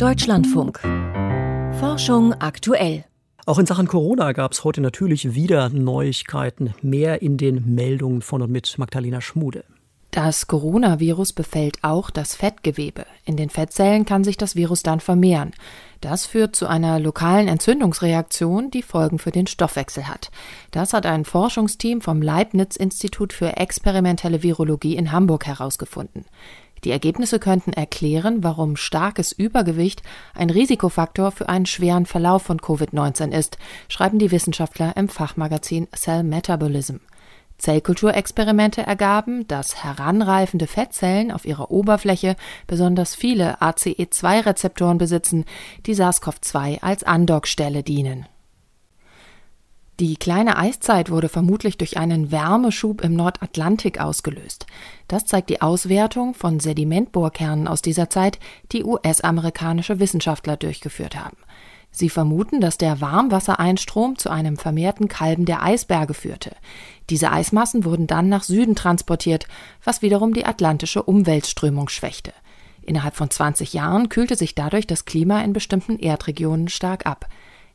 Deutschlandfunk. Forschung aktuell. Auch in Sachen Corona gab es heute natürlich wieder Neuigkeiten. Mehr in den Meldungen von und mit Magdalena Schmude. Das Coronavirus befällt auch das Fettgewebe. In den Fettzellen kann sich das Virus dann vermehren. Das führt zu einer lokalen Entzündungsreaktion, die Folgen für den Stoffwechsel hat. Das hat ein Forschungsteam vom Leibniz-Institut für experimentelle Virologie in Hamburg herausgefunden. Die Ergebnisse könnten erklären, warum starkes Übergewicht ein Risikofaktor für einen schweren Verlauf von Covid-19 ist, schreiben die Wissenschaftler im Fachmagazin Cell Metabolism. Zellkulturexperimente ergaben, dass heranreifende Fettzellen auf ihrer Oberfläche besonders viele ACE2-Rezeptoren besitzen, die SARS-CoV-2 als Andockstelle dienen. Die kleine Eiszeit wurde vermutlich durch einen Wärmeschub im Nordatlantik ausgelöst. Das zeigt die Auswertung von Sedimentbohrkernen aus dieser Zeit, die US-amerikanische Wissenschaftler durchgeführt haben. Sie vermuten, dass der Warmwassereinstrom zu einem vermehrten Kalben der Eisberge führte. Diese Eismassen wurden dann nach Süden transportiert, was wiederum die atlantische Umweltströmung schwächte. Innerhalb von 20 Jahren kühlte sich dadurch das Klima in bestimmten Erdregionen stark ab.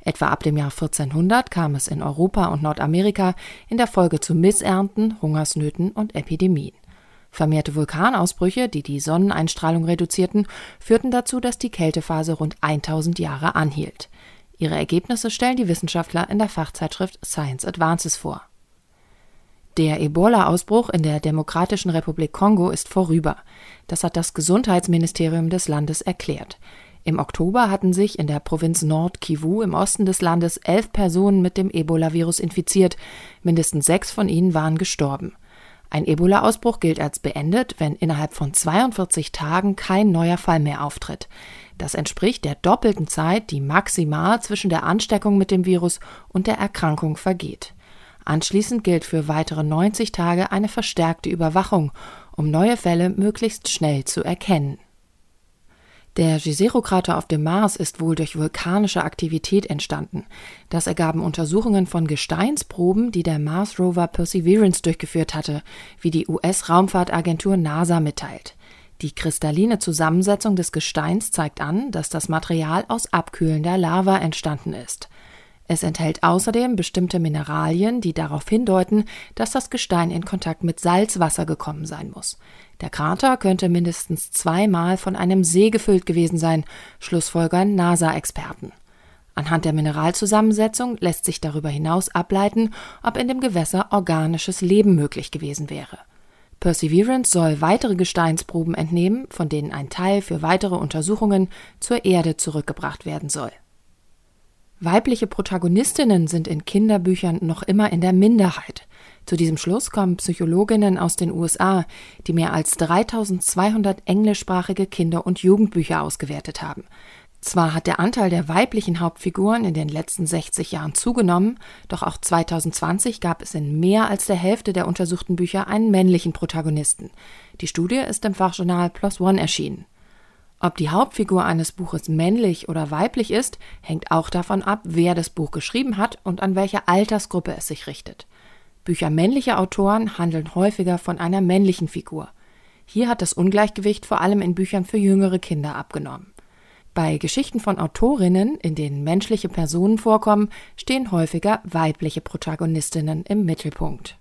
Etwa ab dem Jahr 1400 kam es in Europa und Nordamerika in der Folge zu Missernten, Hungersnöten und Epidemien. Vermehrte Vulkanausbrüche, die die Sonneneinstrahlung reduzierten, führten dazu, dass die Kältephase rund 1000 Jahre anhielt. Ihre Ergebnisse stellen die Wissenschaftler in der Fachzeitschrift Science Advances vor. Der Ebola-Ausbruch in der Demokratischen Republik Kongo ist vorüber. Das hat das Gesundheitsministerium des Landes erklärt. Im Oktober hatten sich in der Provinz Nord Kivu im Osten des Landes elf Personen mit dem Ebola-Virus infiziert. Mindestens sechs von ihnen waren gestorben. Ein Ebola-Ausbruch gilt als beendet, wenn innerhalb von 42 Tagen kein neuer Fall mehr auftritt. Das entspricht der doppelten Zeit, die maximal zwischen der Ansteckung mit dem Virus und der Erkrankung vergeht. Anschließend gilt für weitere 90 Tage eine verstärkte Überwachung, um neue Fälle möglichst schnell zu erkennen. Der Jezero-Krater auf dem Mars ist wohl durch vulkanische Aktivität entstanden. Das ergaben Untersuchungen von Gesteinsproben, die der Mars-Rover Perseverance durchgeführt hatte, wie die US-Raumfahrtagentur NASA mitteilt. Die kristalline Zusammensetzung des Gesteins zeigt an, dass das Material aus abkühlender Lava entstanden ist. Es enthält außerdem bestimmte Mineralien, die darauf hindeuten, dass das Gestein in Kontakt mit Salzwasser gekommen sein muss. Der Krater könnte mindestens zweimal von einem See gefüllt gewesen sein, schlussfolgern NASA-Experten. Anhand der Mineralzusammensetzung lässt sich darüber hinaus ableiten, ob in dem Gewässer organisches Leben möglich gewesen wäre. Perseverance soll weitere Gesteinsproben entnehmen, von denen ein Teil für weitere Untersuchungen zur Erde zurückgebracht werden soll. Weibliche Protagonistinnen sind in Kinderbüchern noch immer in der Minderheit. Zu diesem Schluss kommen Psychologinnen aus den USA, die mehr als 3200 englischsprachige Kinder- und Jugendbücher ausgewertet haben. Zwar hat der Anteil der weiblichen Hauptfiguren in den letzten 60 Jahren zugenommen, doch auch 2020 gab es in mehr als der Hälfte der untersuchten Bücher einen männlichen Protagonisten. Die Studie ist im Fachjournal PLOS ONE erschienen. Ob die Hauptfigur eines Buches männlich oder weiblich ist, hängt auch davon ab, wer das Buch geschrieben hat und an welche Altersgruppe es sich richtet. Bücher männlicher Autoren handeln häufiger von einer männlichen Figur. Hier hat das Ungleichgewicht vor allem in Büchern für jüngere Kinder abgenommen. Bei Geschichten von Autorinnen, in denen menschliche Personen vorkommen, stehen häufiger weibliche Protagonistinnen im Mittelpunkt.